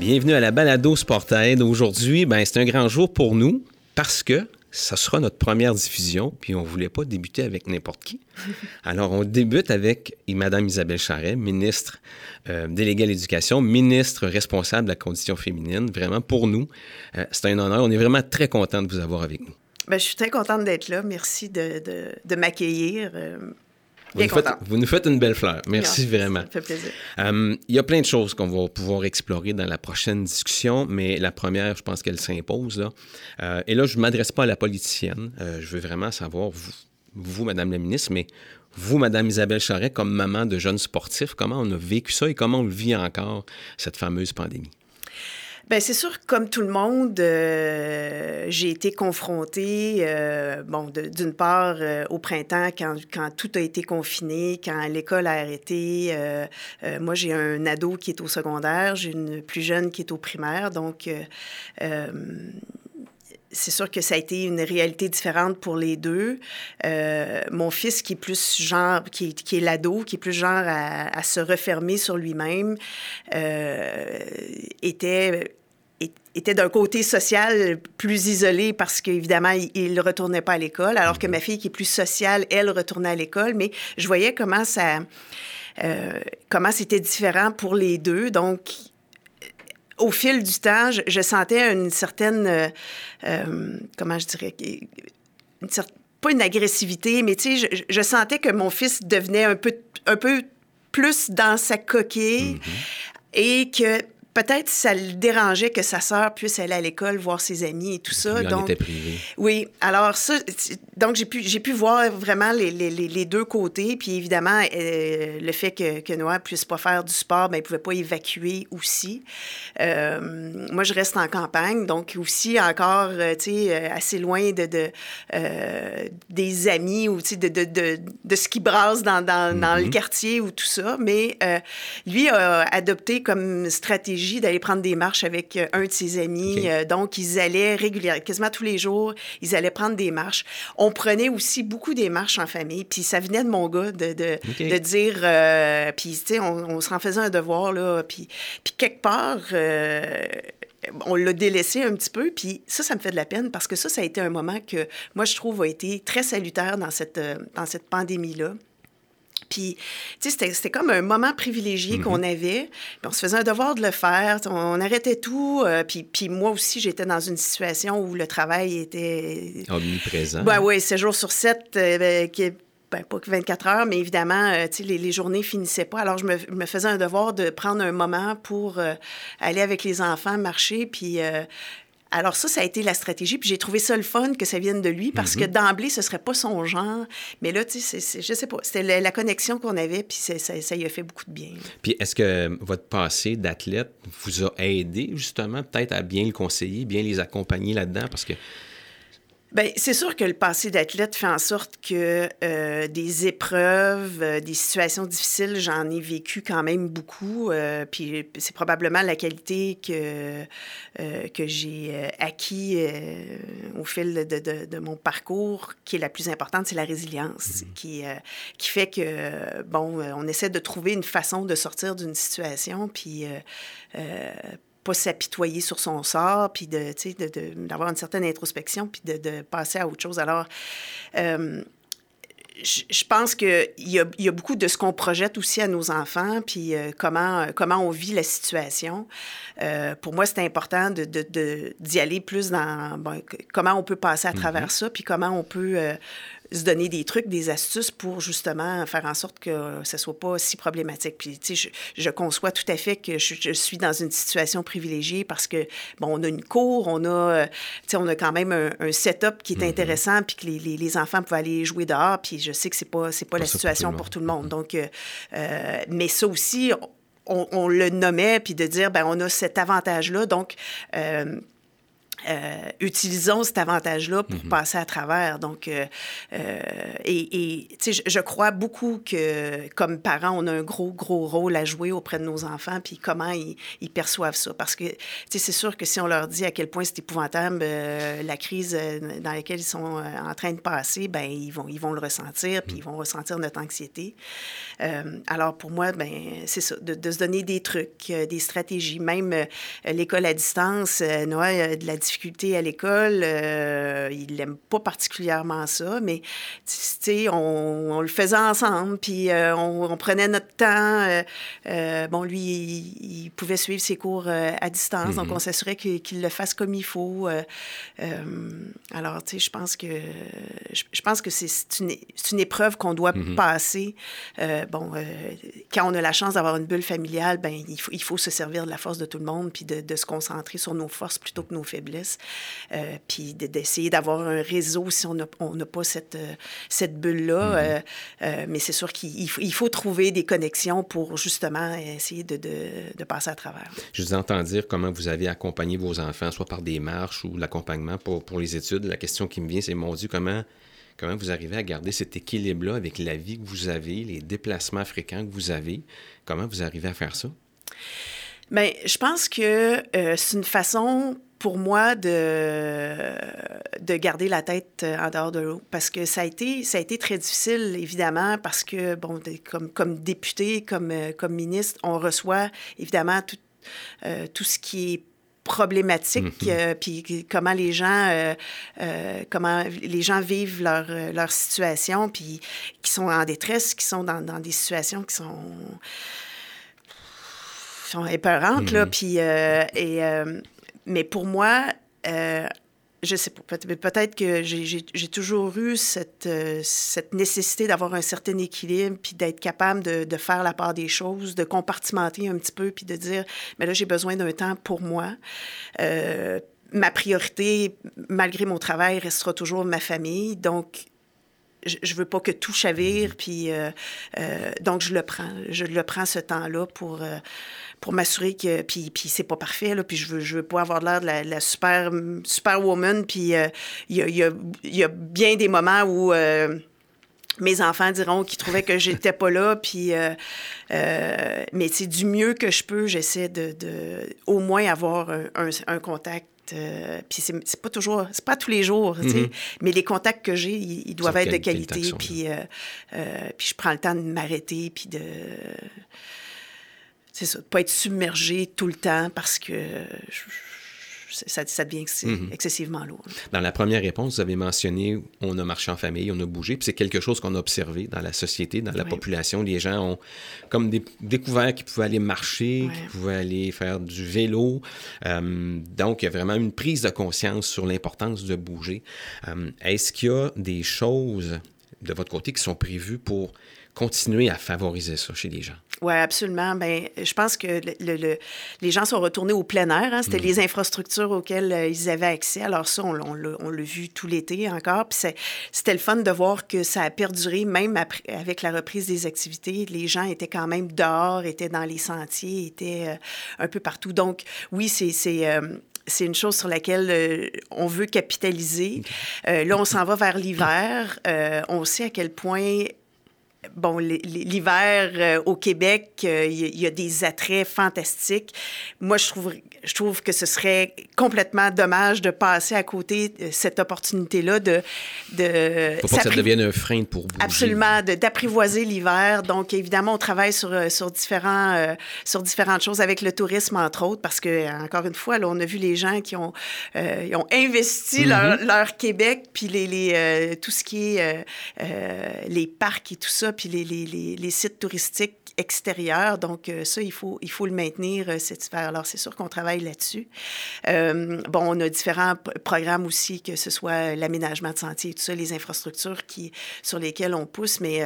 Bienvenue à la balado Sportaid. Aujourd'hui, ben, c'est un grand jour pour nous parce que ça sera notre première diffusion, puis on ne voulait pas débuter avec n'importe qui. Alors, on débute avec Mme Isabelle Charret, ministre euh, déléguée à l'éducation, ministre responsable de la condition féminine. Vraiment, pour nous, euh, c'est un honneur. On est vraiment très content de vous avoir avec nous. Bien, je suis très contente d'être là. Merci de, de, m'accueillir. Euh, vous nous, faites, vous nous, faites, une belle fleur. Merci vraiment. Ça fait plaisir. Euh, il y a plein de choses qu'on va pouvoir explorer dans la prochaine discussion, mais la première, je pense qu'elle s'impose. Là. Euh, et là, je ne m'adresse pas à la politicienne. Euh, je veux vraiment savoir, vous, vous, Madame la ministre, mais vous, Madame Isabelle Charret, comme maman de jeunes sportifs, comment on a vécu ça et comment on vit encore, cette fameuse pandémie? Bien, c'est sûr, comme tout le monde, euh, j'ai été confrontée, euh, bon, d'une part, euh, au printemps, quand, tout a été confiné, quand l'école a arrêté. moi, j'ai un ado qui est au secondaire, j'ai une plus jeune qui est au primaire, donc c'est sûr que ça a été une réalité différente pour les deux. mon fils, qui est plus genre, qui, est l'ado, qui est plus genre à se refermer sur lui-même, était était d'un côté social plus isolé parce qu'évidemment, il ne retournait pas à l'école, alors que mhm. ma fille qui est plus sociale, elle retournait à l'école, mais je voyais comment ça... Euh, comment c'était différent pour les deux. Donc, au fil du temps, je, sentais une certaine... Euh, euh, comment je dirais... Une pas une agressivité, mais tu sais, je, je, sentais que mon fils devenait un peu, un peu plus dans sa coquille mhm. et que peut-être ça le dérangeait que sa sœur puisse aller à l'école voir ses amis et tout ça. donc, Oui, alors ça, donc j'ai pu, j'ai pu voir vraiment les, les, les, deux côtés. Puis évidemment, euh, le fait que, que Noah puisse pas faire du sport, ben, il pouvait pas évacuer aussi. Euh, moi, je reste en campagne, donc aussi encore, euh, tu sais, assez loin de, de des amis ou, tu sais, de, de, de, de, ce qui brasse dans, dans, dans le mm-hmm. quartier ou tout ça. Mais lui a adopté comme stratégie d'aller prendre des marches avec euh, un de ses amis. Euh, donc, ils allaient régulièrement, quasiment tous les jours, ils allaient prendre des marches. On prenait aussi beaucoup des marches en famille. Puis ça venait de mon gars de, de, de dire... Euh, puis, tu sais, on, on s'en faisait un devoir, là. Puis, puis quelque part... on l'a délaissé un petit peu, puis ça, ça me fait de la peine parce que ça, ça a été un moment que moi, je trouve a été très salutaire dans cette, dans cette pandémie-là. Puis, tu sais, c'était comme un moment privilégié mm-hmm. qu'on avait. Puis on se faisait un devoir de le faire. On, arrêtait tout. Euh, puis, puis moi aussi, j'étais dans une situation où le travail était... Omniprésent. Ben oui, 7 jours sur 7, euh, ben, qui ben, pas que 24 heures, mais évidemment, euh, sais, les, les, journées finissaient pas. Alors, je me, me, faisais un devoir de prendre un moment pour aller avec les enfants, marcher, puis alors ça, ça a été la stratégie. Puis j'ai trouvé ça le fun que ça vienne de lui parce que mhm. d'emblée, ce serait pas son genre. Mais là, tu sais, je sais pas, c'était la, connexion qu'on avait, puis ça, ça, lui a fait beaucoup de bien. Puis est-ce que votre passé d'athlète vous a aidé justement peut-être à bien le conseiller, bien les accompagner là-dedans? Parce que Bien, c'est sûr que le passé d'athlète fait en sorte que euh, des épreuves, euh, des situations difficiles, j'en ai vécu quand même beaucoup. Euh, puis c'est probablement la qualité que, que j'ai acquis au fil de, de, de, mon parcours qui est la plus importante, c'est la résilience, mmh. qui, qui fait que, bon, on essaie de trouver une façon de sortir d'une situation, puis pas s'apitoyer sur son sort, puis de, d'avoir une certaine introspection, puis de, passer à autre chose. Alors, euh, je pense qu'il y a, y a beaucoup de ce qu'on projette aussi à nos enfants, puis euh, comment, comment on vit la situation. Euh, pour moi, c'est important de, d'y aller plus dans comment on peut passer à travers mm-hmm. ça, puis comment on peut se donner des trucs, des astuces pour justement faire en sorte que ce soit pas si problématique. Puis, tu sais, je, je, conçois tout à fait que je, suis dans une situation privilégiée parce que, bon, on a une cour, on a, euh, tu sais, on a quand même un, setup qui est mm-hmm. intéressant, puis que les, les, les, enfants peuvent aller jouer dehors, puis je sais que c'est pas, c'est pas, la situation pour tout le monde. Donc, euh, euh, mais ça aussi, on, on, le nommait, puis de dire, ben on a cet avantage-là, donc euh, utilisons cet avantage-là pour mhm. passer à travers. Donc, euh, euh, et, tu sais, je, crois beaucoup que, comme parents, on a un gros, gros rôle à jouer auprès de nos enfants, puis comment ils, perçoivent ça. Parce que, tu sais, c'est sûr que si on leur dit à quel point c'est épouvantable la crise dans laquelle ils sont en train de passer, ben ils vont, ils vont le ressentir, puis ils vont ressentir notre anxiété. alors, pour moi, ben c'est ça, de, se donner des trucs, des stratégies. Même l'école à distance, Noël, de la difficultés à l'école. Euh, il n'aime pas particulièrement ça, mais on, on le faisait ensemble, puis euh, on, prenait notre temps. Euh, bon, lui, il, pouvait suivre ses cours à distance, donc mm-hmm. on s'assurait qu'il le fasse comme il faut. alors, tu sais, je pense que je, pense que c'est une, une, épreuve qu'on doit mm-hmm. passer. bon, quand on a la chance d'avoir une bulle familiale, ben il faut, il faut se servir de la force de tout le monde, puis de, de se concentrer sur nos forces plutôt que nos faiblesses. Euh, puis d'essayer d'avoir un réseau si on n'a pas cette, euh, cette bulle-là. Mm-hmm. Euh, mais c'est sûr qu'il faut, il faut, trouver des connexions pour justement essayer de, de, passer à travers. Je vous entends dire comment vous avez accompagné vos enfants, soit par des marches ou l'accompagnement pour, pour les études. La question qui me vient, c'est, mon Dieu, comment comment vous arrivez à garder cet équilibre-là avec la vie que vous avez, les déplacements fréquents que vous avez? Comment vous arrivez à faire ça? Bien, je pense que c'est une façon pour moi de, de garder la tête euh, en dehors de l'eau. Parce que ça a, été, ça a été très difficile, évidemment, parce que, bon, comme, comme député, comme, euh, comme ministre, on reçoit, évidemment, tout, euh, tout ce qui est problématique, mm-hmm. puis comment les gens comment les gens vivent leur, leur situation, puis qui sont en détresse, qui sont dans, dans des situations qui sont sont épeurantes, là, mm-hmm. puis et mais pour moi, euh, je sais pas, peut-être que j'ai toujours eu cette, euh, cette nécessité d'avoir un certain équilibre, puis d'être capable de, de, faire la part des choses, de compartimenter un petit peu, puis de dire, mais là, j'ai besoin d'un temps pour moi. Euh, ma priorité, malgré mon travail, restera toujours ma famille. Donc, je, je veux pas que tout chavire, mm-hmm. puis euh, donc je le prends. Je le prends ce temps-là pour pour m'assurer que. Puis, puis c'est pas parfait, là. Puis je veux, je veux pas avoir l'air de la, super, super woman. Puis euh, il y, a, y, a, y, a, bien des moments où. Euh, mes enfants diront qu'ils trouvaient que j'étais pas là, puis euh, mais c'est du mieux que je peux. J'essaie de, de, au moins avoir un, un, contact puis c'est pas toujours, c'est pas tous les jours, mm-hmm. mais les contacts que j'ai, ils, doivent être de qualité. Puis, puis je prends le temps de m'arrêter, puis de c'est ça, de pas être submergé tout le temps parce que ça, ça, devient mhm. excessivement lourd. Dans la première réponse, vous avez mentionné on a marché en famille, on a bougé, puis c'est quelque chose qu'on a observé dans la société, dans la population. Les gens ont comme découvert qu'ils pouvaient aller marcher, qu'ils pouvaient aller faire du vélo. Euh, donc, il y a vraiment une prise de conscience sur l'importance de bouger. Euh, est-ce qu'il y a des choses de votre côté qui sont prévues pour continuer à favoriser ça chez les gens? Oui, absolument. Ben, je pense que le, les gens sont retournés au plein air. Hein. C'était mm. les infrastructures auxquelles euh, ils avaient accès. Alors ça, on, on l'a vu tout l'été encore. Puis c'était le fun de voir que ça a perduré, même après, avec la reprise des activités. Les gens étaient quand même dehors, étaient dans les sentiers, étaient euh, un peu partout. Donc oui, c'est... Euh, c'est une chose sur laquelle on veut capitaliser. là, on s'en va vers l'hiver. on sait à quel point bon, l'hiver euh, au Québec, euh, il y, a des attraits fantastiques. Moi, je trouve, je trouve que ce serait complètement dommage de passer à côté de cette opportunité-là de... de Faut pas que ça devienne un frein pour bouger. Absolument, d'apprivoiser l'hiver. Donc, évidemment, on travaille sur, euh, sur, différents, sur différentes choses avec le tourisme, entre autres, parce que, encore une fois, là, on a vu les gens qui ont, ont investi leur, mm-hmm. leur, Québec, puis les, les tout ce qui est les parcs et tout ça, puis les, les, les, sites touristiques extérieurs. Donc, euh, ça, il faut, il faut le maintenir euh, cet hiver. Alors, c'est sûr qu'on travaille là-dessus. Euh, bon, on a différents programmes aussi, que ce soit l'aménagement de sentiers et tout ça, les infrastructures qui, sur lesquelles on pousse, mais...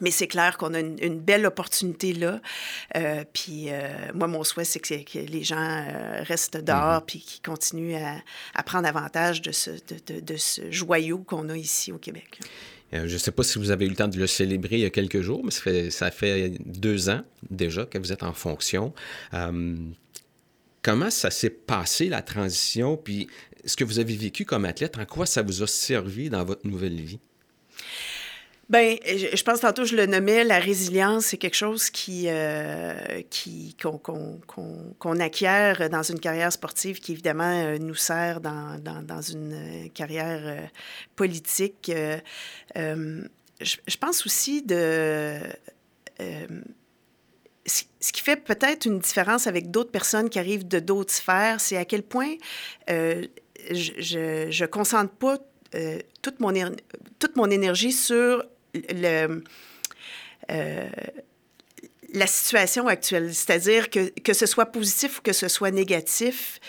Mais c'est clair qu'on a une, belle opportunité là. puis moi, mon souhait, c'est que, les gens restent dehors mm-hmm. puis qu'ils continuent à, à, prendre avantage de ce, de, de, de ce joyau qu'on a ici au Québec. Euh, je ne sais pas si vous avez eu le temps de le célébrer il y a quelques jours, mais ça fait, deux ans déjà que vous êtes en fonction. Euh, comment ça s'est passé, la transition, puis ce que vous avez vécu comme athlète, en quoi ça vous a servi dans votre nouvelle vie? Bien, je, pense tantôt, je le nommais, la résilience, c'est quelque chose qui, euh, qu'on, acquiert dans une carrière sportive qui, évidemment, euh, nous sert dans, dans, une carrière euh, politique. je, pense aussi de... ce qui fait peut-être une différence avec d'autres personnes qui arrivent de d'autres sphères, c'est à quel point je ne concentre pas toute, mon, toute mon énergie sur le, euh, la situation actuelle. C'est-à-dire que, que ce soit positif ou que ce soit négatif,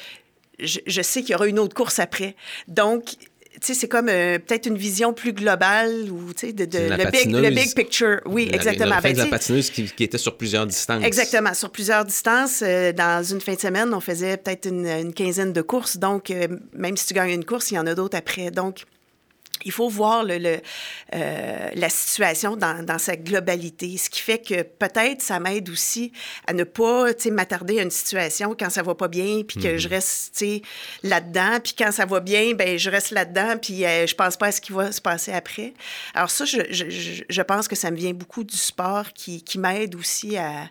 je, je sais qu'il y aura une autre course après. Donc, tu sais, c'est comme euh, peut-être une vision plus globale ou, tu sais, de, de le, big, le, big, picture. Oui, exactement. La, ben, de la patineuse qui, qui, était sur plusieurs distances. Exactement, sur plusieurs distances. Euh, dans une fin de semaine, on faisait peut-être une, une, quinzaine de courses. Donc, même si tu gagnes une course, il y en a d'autres après. Donc, il faut voir le, euh, la situation dans, dans, sa globalité, ce qui fait que peut-être ça m'aide aussi à ne pas m'attarder à une situation quand ça va pas bien, puis que je mhm. reste là-dedans, puis quand ça va bien, ben je reste là-dedans, puis euh, je pense pas à ce qui va se passer après. Alors ça, je, je, je pense que ça me vient beaucoup du sport qui, qui m'aide aussi à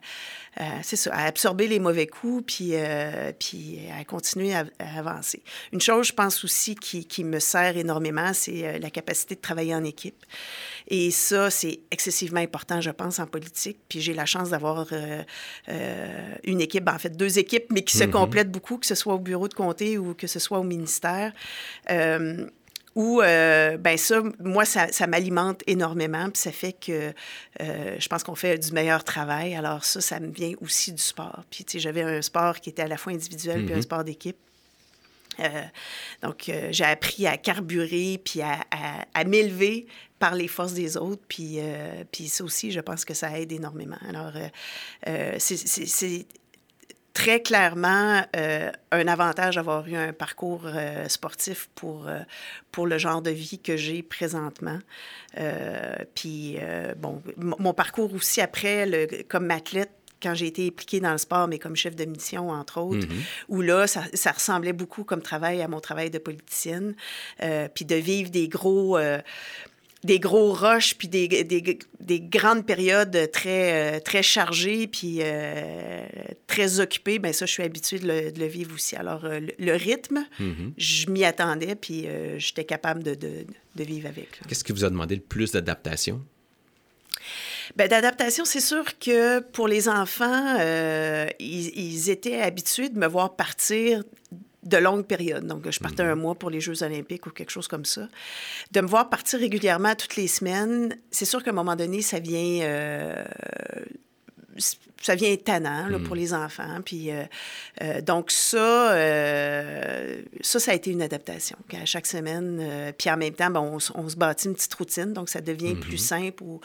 c'est ça, à absorber les mauvais coups, puis, euh, puis à continuer à, avancer. Une chose, je pense aussi, qui, qui me sert énormément, c'est euh, la capacité de travailler en équipe. Et ça, c'est excessivement important, je pense, en politique. Puis j'ai la chance d'avoir une équipe, en fait, deux équipes, mais qui se mm-hmm. complètent beaucoup, que ce soit au bureau de comté ou que ce soit au ministère où, euh, ben ça, moi, ça, ça m'alimente énormément, puis ça fait que euh, je pense qu'on fait du meilleur travail. Alors ça, ça me vient aussi du sport. Puis, tu sais, j'avais un sport qui était à la fois individuel puis un mm-hmm. sport d'équipe. Euh, donc, euh, j'ai appris à carburer puis à, à, à m'élever par les forces des autres. Puis, euh, puis ça aussi, je pense que ça aide énormément. Alors, c'est très clairement euh, un avantage d'avoir eu un parcours euh, sportif pour, euh, pour le genre de vie que j'ai présentement. puis, bon, mon parcours aussi après, le, comme athlète, quand j'ai été impliquée dans le sport, mais comme chef de mission, entre autres, mm-hmm. où là, ça, ça, ressemblait beaucoup comme travail à mon travail de politicienne. puis de vivre des gros des gros rushs, puis des, des, des, grandes périodes très, euh, très chargées, puis euh, très occupées, bien ça, je suis habituée de le, de le vivre aussi. Alors, euh, le, rythme, mm-hmm. je m'y attendais, puis j'étais capable de, de, de, vivre avec. Qu'est-ce qui vous a demandé le plus d'adaptation? Bien, d'adaptation, c'est sûr que pour les enfants, ils, ils, étaient habitués de me voir partir de longues périodes. Donc, je partais un mhm. mois pour les Jeux olympiques ou quelque chose comme ça. De me voir partir régulièrement toutes les semaines, c'est sûr qu'à un moment donné, ça vient... Euh, ça vient étonnant là, pour mhm. les enfants. Puis, euh, euh, donc, ça, ça, ça a été une adaptation. À chaque semaine, puis en même temps, on, on, se bâtit une petite routine, donc ça devient plus mhm. simple au,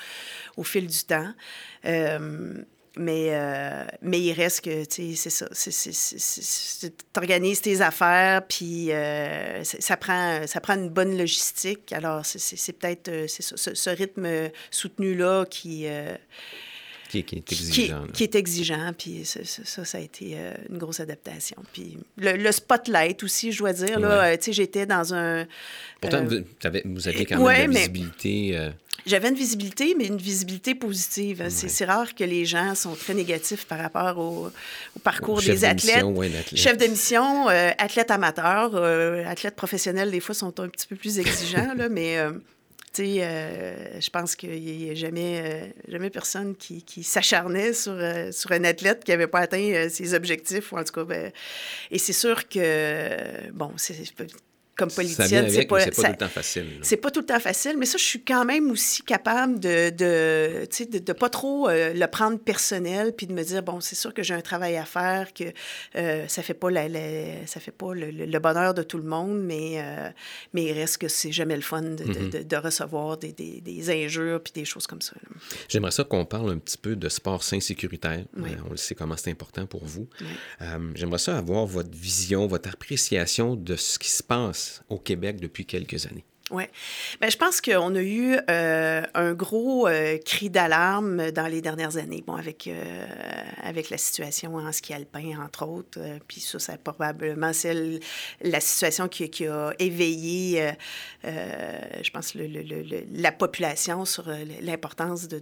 au, fil du temps. Mais, euh, mais il reste que, tu sais, c'est ça. Tu organises tes affaires, puis euh, ça, prend, ça prend une bonne logistique. Alors, c'est peut-être euh, ce, ce, rythme soutenu-là qui, qui, qui, est exigeant. Qui, est exigeant, puis ça, ça, ça, a été une grosse adaptation. Puis le, spotlight aussi, je dois dire, là, tu sais, j'étais dans un... Pourtant, vous, vous, aviez quand même de la visibilité... J'avais une visibilité, mais une visibilité positive. C'est rare que les gens sont très négatifs par rapport au, parcours des athlètes. Chef de mission, euh, athlète amateur, euh, athlète professionnel, des fois, sont un petit peu plus exigeants, là, mais... Euh, tu sais, je pense qu'il n'y a jamais, jamais personne qui, qui s'acharnait sur, sur un athlète qui n'avait pas atteint ses objectifs, ou en tout cas. Ben, et c'est sûr que, bon, c'est comme politicienne. C'est pas, pas tout le temps facile. C'est pas tout le temps facile, mais ça, je suis quand même aussi capable de de, de, de pas trop euh, le prendre personnel, puis de me dire, bon, c'est sûr que j'ai un travail à faire, que euh, ça fait pas, la, ça fait pas le, bonheur de tout le monde, mais, euh, mais il reste que c'est jamais le fun de, mm-hmm. de recevoir des, des, des, injures puis des choses comme ça. J'aimerais ça qu'on parle un petit peu de sport sain sécuritaire. on le sait comment c'est important pour vous. J'aimerais ça avoir votre vision, votre appréciation de ce qui se passe au Québec depuis quelques années? Oui. Bien, je pense qu'on a eu euh, un gros euh, cri d'alarme dans les dernières années, bon, avec, euh, avec la situation en ski alpin, entre autres. puis ça, c'est probablement celle, la situation qui, a éveillé, je pense, la population sur l'importance de,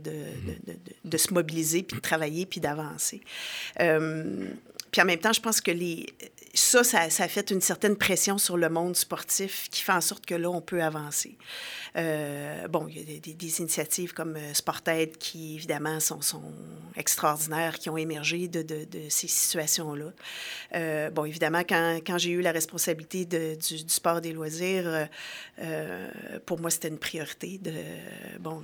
de, se mobiliser, puis de travailler, puis d'avancer. puis en même temps, je pense que les ça, ça, a fait une certaine pression sur le monde sportif qui fait en sorte que là, on peut avancer. Euh, bon, il y a des, initiatives comme euh, Sportaid qui, évidemment, sont, extraordinaires, qui ont émergé de, ces situations-là. Euh, bon, évidemment, quand, j'ai eu la responsabilité du, sport des loisirs, pour moi, c'était une priorité. Bon,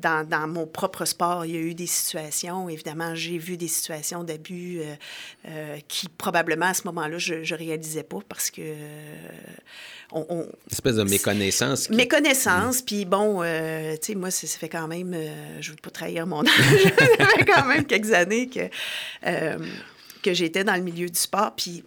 dans, dans, mon propre sport, il y a eu des situations. Évidemment, j'ai vu des situations d'abus qui, probablement, à ce moment-là, je ne réalisais pas parce que... On, on, Une espèce de méconnaissance. Méconnaissance, puis bon, euh, tu sais, moi, ça, fait quand même, euh, je ne veux pas trahir mon âge, ça fait quand même quelques années que, euh, que j'étais dans le milieu du sport, puis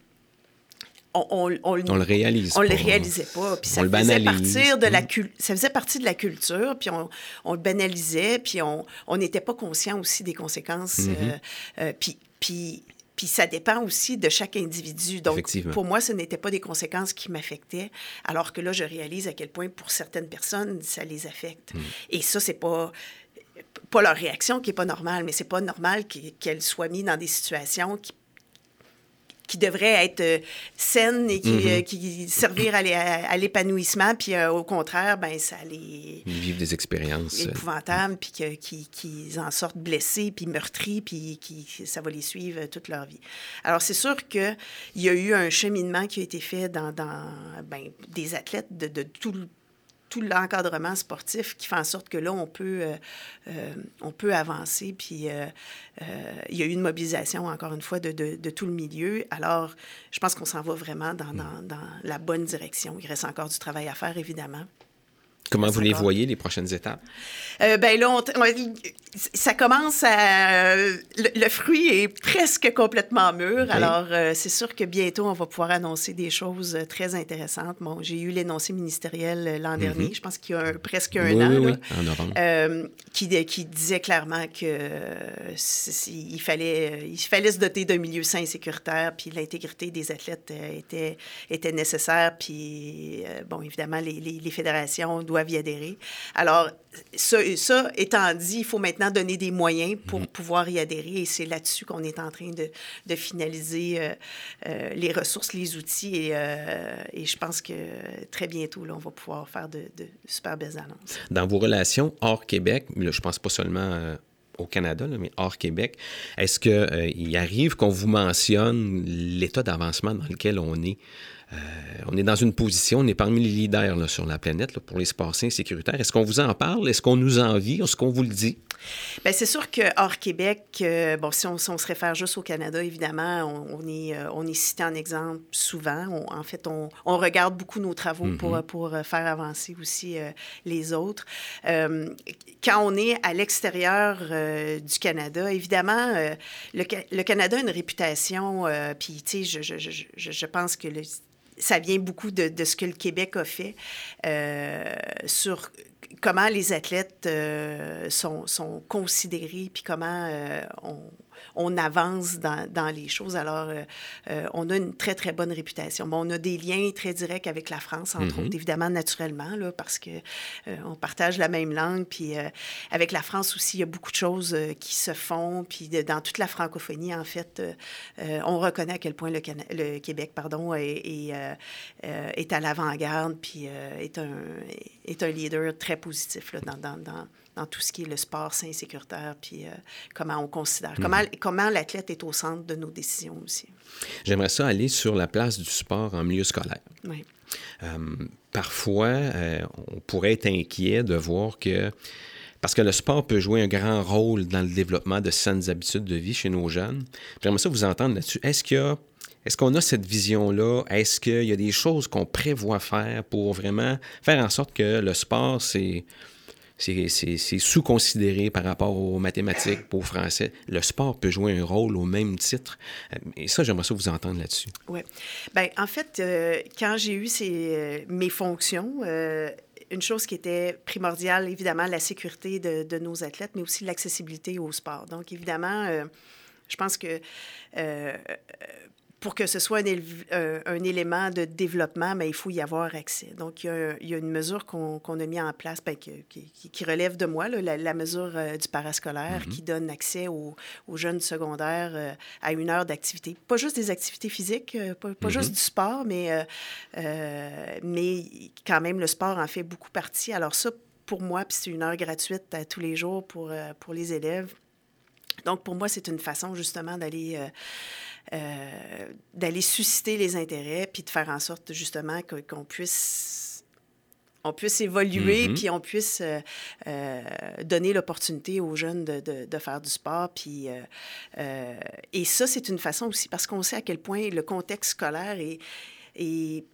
on, on, on, le réalise on le réalisait pas puis ça faisait partir de la mm. ça faisait partie de la culture puis on, le banalisait puis on n'était pas conscient aussi des conséquences mm-hmm. puis puis puis ça dépend aussi de chaque individu. Donc, pour moi, ce n'était pas des conséquences qui m'affectaient, alors que là, je réalise à quel point, pour certaines personnes, ça les affecte. Hmm. Et ça, c'est pas pas leur réaction qui est pas normale, mais c'est pas normal qu'elles soient mises dans des situations qui qui devrait être euh, saine et qui, mm-hmm. euh, qui servir à, l'épanouissement, puis euh, au contraire, ben ça les... Ils vivent des expériences. Épouvantables, puis qu'ils qui en sortent blessés, puis meurtris, puis qui, ça va les suivre toute leur vie. Alors, c'est sûr qu'il y a eu un cheminement qui a été fait dans, dans ben, des athlètes de, de tout le tout l'encadrement sportif qui fait en sorte que là, on peut, euh, euh, on peut avancer. Puis euh, il y a eu une mobilisation, encore une fois, de, de, tout le milieu. Alors, je pense qu'on s'en va vraiment dans, dans, la bonne direction. Il reste encore du travail à faire, évidemment. Comment vous les voyez, les prochaines étapes? Euh, ben là, ça commence à... Le, fruit est presque complètement mûr. Alors, euh, c'est sûr que bientôt, on va pouvoir annoncer des choses très intéressantes. Bon, j'ai eu l'énoncé ministériel euh, l'an mhm. dernier, je pense qu'il y a presque un an, oui, en novembre. Qui, disait clairement que il, fallait, il fallait se doter d'un milieu sain et sécuritaire, puis l'intégrité des athlètes était, était nécessaire. Puis, bon, évidemment, les, les fédérations doivent y adhérer. Alors, ça, ça, étant dit, il faut maintenant donner des moyens pour mhm. pouvoir y adhérer et c'est là-dessus qu'on est en train de, de finaliser euh, euh, les ressources, les outils et, euh, et, je pense que très bientôt, là, on va pouvoir faire de, de super belles annonces. Dans vos relations hors Québec, là, je pense pas seulement au Canada, là, mais hors Québec, est-ce qu'il arrive qu'on vous mentionne l'état d'avancement dans lequel on est? Euh, on est dans une position, on est parmi les leaders sur la planète pour les sports sains sécuritaires. Est-ce qu'on vous en parle? Est-ce qu'on nous envie? Est-ce qu'on vous le dit? Bien, c'est sûr que hors Québec, euh, bon, si on, se réfère juste au Canada, évidemment, on, est, euh, on est cité en exemple souvent. en fait, on, regarde beaucoup nos travaux pour, mm-hmm. pour faire avancer aussi les autres. quand on est à l'extérieur du Canada, évidemment, le, Canada a une réputation, puis, tu sais, je, je, je, je pense que le ça vient beaucoup de, de, ce que le Québec a fait euh, sur comment les athlètes euh, sont, sont, considérés, puis comment euh, on, on avance dans, dans, les choses. Alors, euh, euh, on a une très, très bonne réputation. Bon, on a des liens très directs avec la France, entre mm-hmm. autres, évidemment, naturellement, là, parce que euh, on partage la même langue. Puis avec la France aussi, il y a beaucoup de choses qui se font. Puis dans toute la francophonie, en fait, on reconnaît à quel point le, le Québec, pardon, est, est, est à l'avant-garde, puis est, un, est un leader très positif là, dans, dans, dans dans tout ce qui est le sport sain et sécuritaire, puis euh, comment on considère, comment, mhm. comment l'athlète est au centre de nos décisions aussi. J'aimerais ça aller sur la place du sport en milieu scolaire. Oui. Euh, parfois, euh, on pourrait être inquiet de voir que parce que le sport peut jouer un grand rôle dans le développement de saines habitudes de vie chez nos jeunes. J'aimerais ça vous entendre là-dessus. Est-ce qu'il y a est-ce qu'on a cette vision-là? Est-ce qu'il y a des choses qu'on prévoit faire pour vraiment faire en sorte que le sport, c'est c'est sous-considéré par rapport aux mathématiques, aux français. Le sport peut jouer un rôle au même titre. Et ça, j'aimerais ça vous entendre là-dessus. Oui. Bien, en fait, euh, quand j'ai eu euh, mes fonctions, euh, une chose qui était primordiale, évidemment, la sécurité de nos athlètes, mais aussi l'accessibilité au sport. Donc, évidemment, je pense que pour que ce soit un, euh, un, élément de développement, mais il faut y avoir accès. Donc, il y a, il y a une mesure qu'on a mis en place ben, qui, qui, relève de moi, là, la, mesure euh, du parascolaire mm-hmm. qui donne accès aux, aux jeunes secondaires euh, à une heure d'activité. Pas juste des activités physiques, pas, pas juste du sport, mais, mais quand même, le sport en fait beaucoup partie. Alors ça, pour moi, puis c'est une heure gratuite à tous les jours pour, pour les élèves. Donc, pour moi, c'est une façon justement d'aller euh, d'aller susciter les intérêts, puis de faire en sorte justement qu'on puisse on puisse évoluer, mm-hmm. puis on puisse euh, euh, donner l'opportunité aux jeunes de, de, faire du sport. Puis, et ça, c'est une façon aussi, parce qu'on sait à quel point le contexte scolaire est, est,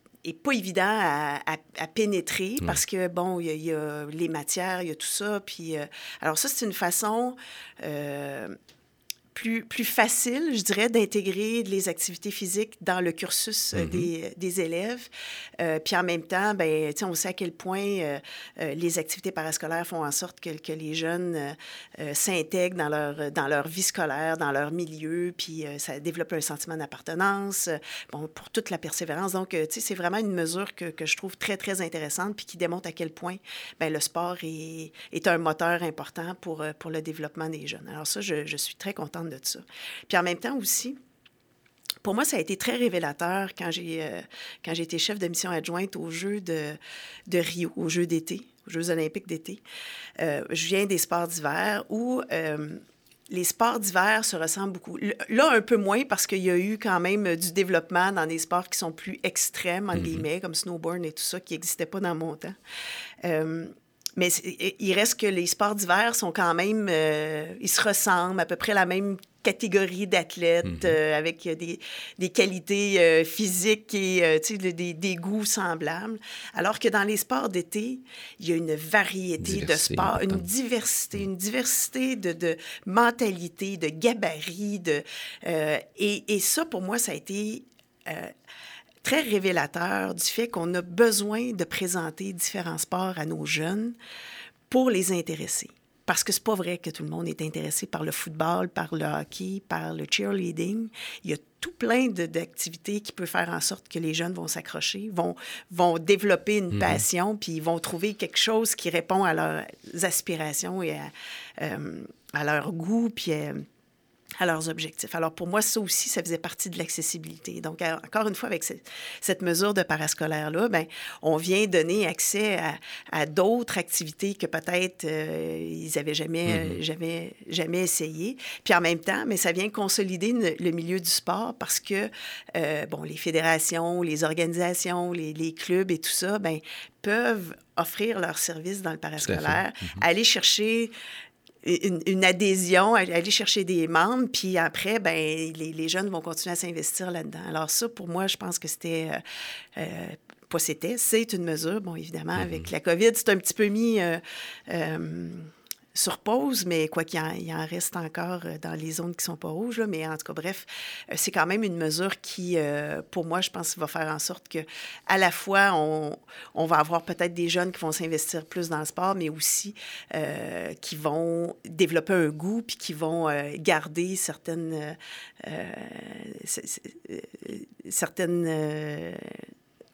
pas évident à, à, pénétrer, parce que, bon, il y, y, a les matières, il y a tout ça. Puis, alors ça, c'est une façon plus, plus facile, je dirais, d'intégrer les activités physiques dans le cursus euh, mm-hmm. des, des, élèves. Euh, puis en même temps, ben, on sait à quel point euh, les activités parascolaires font en sorte que, que les jeunes s'intègrent dans leur, dans leur vie scolaire, dans leur milieu, puis ça développe un sentiment d'appartenance, bon, pour toute la persévérance. Donc, c'est vraiment une mesure que, que, je trouve très, très intéressante, puis qui démontre à quel point ben, le sport est, est un moteur important pour, pour le développement des jeunes. Alors ça, je, je suis très contente de ça. Puis en même temps aussi, pour moi, ça a été très révélateur quand j'ai euh, quand j'ai été chef de mission adjointe aux Jeux de, de Rio, aux Jeux d'été, aux Jeux olympiques d'été. Euh, je viens des sports d'hiver où euh, les sports d'hiver se ressemblent beaucoup. Là, un peu moins parce qu'il y a eu quand même du développement dans des sports qui sont plus extrêmes, en mm-hmm. guillemets, comme snowboard et tout ça, qui n'existait pas dans mon temps. Mais il reste que les sports d'hiver sont quand même, euh, ils se ressemblent, à peu près la même catégorie d'athlètes mhm. euh, avec des, des qualités euh, physiques et des, des, goûts semblables. Alors que dans les sports d'été, il y a une variété de sports, une diversité, une diversité de, de mentalités, de gabarits. De, et, et, ça, pour moi, ça a été très révélateur du fait qu'on a besoin de présenter différents sports à nos jeunes pour les intéresser. Parce que c'est pas vrai que tout le monde est intéressé par le football, par le hockey, par le cheerleading. Il y a tout plein d'activités qui peuvent faire en sorte que les jeunes vont s'accrocher, vont, vont développer une mhm. passion, puis ils vont trouver quelque chose qui répond à leurs aspirations et à, euh, à leur goût, puis euh, à leurs objectifs. Alors pour moi, ça aussi, ça faisait partie de l'accessibilité. Donc encore une fois, avec cette, mesure de parascolaire-là, ben, on vient donner accès à, d'autres activités que peut-être euh, ils n'avaient jamais, mm-hmm. jamais, jamais essayé. Puis en même temps, mais ça vient consolider le, milieu du sport parce que, euh, bon, les fédérations, les organisations, les, les, clubs et tout ça, ben, peuvent offrir leurs services dans le parascolaire, mm-hmm. aller chercher une, adhésion, aller chercher des membres, puis après, ben les, les jeunes vont continuer à s'investir là-dedans. Alors ça, pour moi, je pense que c'était... Euh, euh, pas c'était, c'est une mesure. Bon, évidemment, avec mm-hmm. la COVID, c'est un petit peu mis... Euh, sur pause, mais quoi qu'il y, en reste encore euh, dans les zones qui sont pas rouges. mais en tout cas, bref, euh, c'est quand même une mesure qui, euh, pour moi, je pense, va faire en sorte que, à la fois, on, on va avoir peut-être des jeunes qui vont s'investir plus dans le sport, mais aussi qui vont développer un goût puis qui vont garder certaines, certaines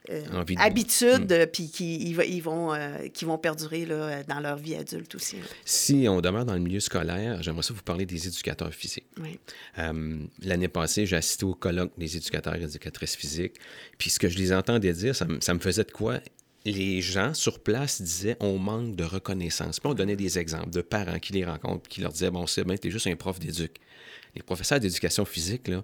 euh, habitudes, mm. puis qui, ils, vont, euh, qui vont perdurer là, dans leur vie adulte aussi. Si on demeure dans le milieu scolaire, j'aimerais ça vous parler des éducateurs physiques. Oui. Euh, l'année passée, j'ai assisté au colloque des éducateurs et éducatrices physiques. Puis ce que je les entendais dire, ça, ça me faisait de quoi? Les gens sur place disaient on manque de reconnaissance. Puis on donnait des exemples de parents qui les rencontrent, qui leur disaient bon, c'est bien, t'es juste un prof d'éduc. Les professeurs d'éducation physique, là,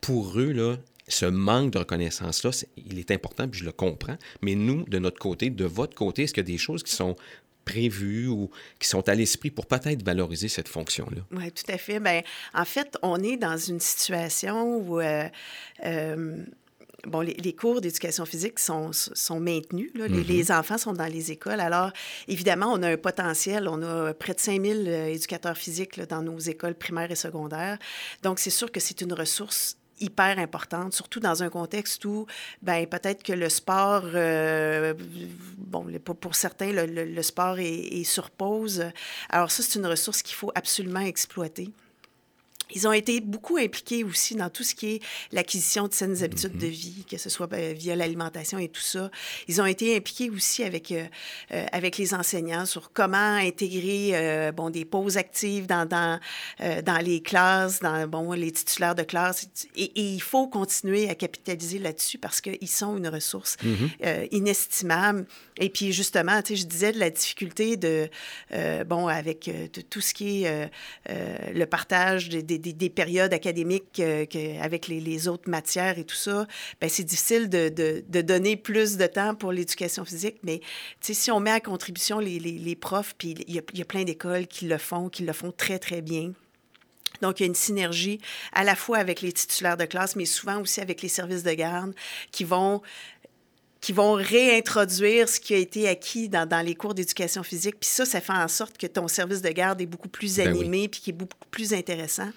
pour eux, là, ce manque de reconnaissance-là, il est important, puis je le comprends. Mais nous, de notre côté, de votre côté, est-ce qu'il y a des choses qui sont prévues ou qui sont à l'esprit pour peut-être valoriser cette fonction-là? Oui, tout à fait. Bien, en fait, on est dans une situation où euh, euh, bon, les, cours d'éducation physique sont, sont maintenus. Là. Les, les, enfants sont dans les écoles. Alors, évidemment, on a un potentiel. On a près de 5000 éducateurs physiques là, dans nos écoles primaires et secondaires. Donc, c'est sûr que c'est une ressource hyper importante, surtout dans un contexte où, ben peut-être que le sport, euh, bon, pour, certains, le, le, sport est, est sur pause. Alors ça, c'est une ressource qu'il faut absolument exploiter. Ils ont été beaucoup impliqués aussi dans tout ce qui est l'acquisition de saines habitudes de mm-hmm. vie, que ce soit ben, via l'alimentation et tout ça. Ils ont été impliqués aussi avec, euh, euh, avec les enseignants sur comment intégrer euh, bon, des pauses actives dans, dans, dans les classes, dans bon, les titulaires de classe. Et, il faut continuer à capitaliser là-dessus parce qu'ils sont une ressource mm-hmm. inestimable. Et puis justement, tu sais, je disais de la difficulté de, bon, avec de tout ce qui est le partage des des, périodes académiques que, avec les, autres matières et tout ça, ben c'est difficile de, de, donner plus de temps pour l'éducation physique. Mais si on met à contribution les, les, profs, puis il y a plein d'écoles qui le font, qui le font très, très bien. Donc, il y a une synergie à la fois avec les titulaires de classe, mais souvent aussi avec les services de garde qui vont qui vont réintroduire ce qui a été acquis dans, dans les cours d'éducation physique. Puis ça, ça fait en sorte que ton service de garde est beaucoup plus ben animé, puis qui est beaucoup plus intéressant.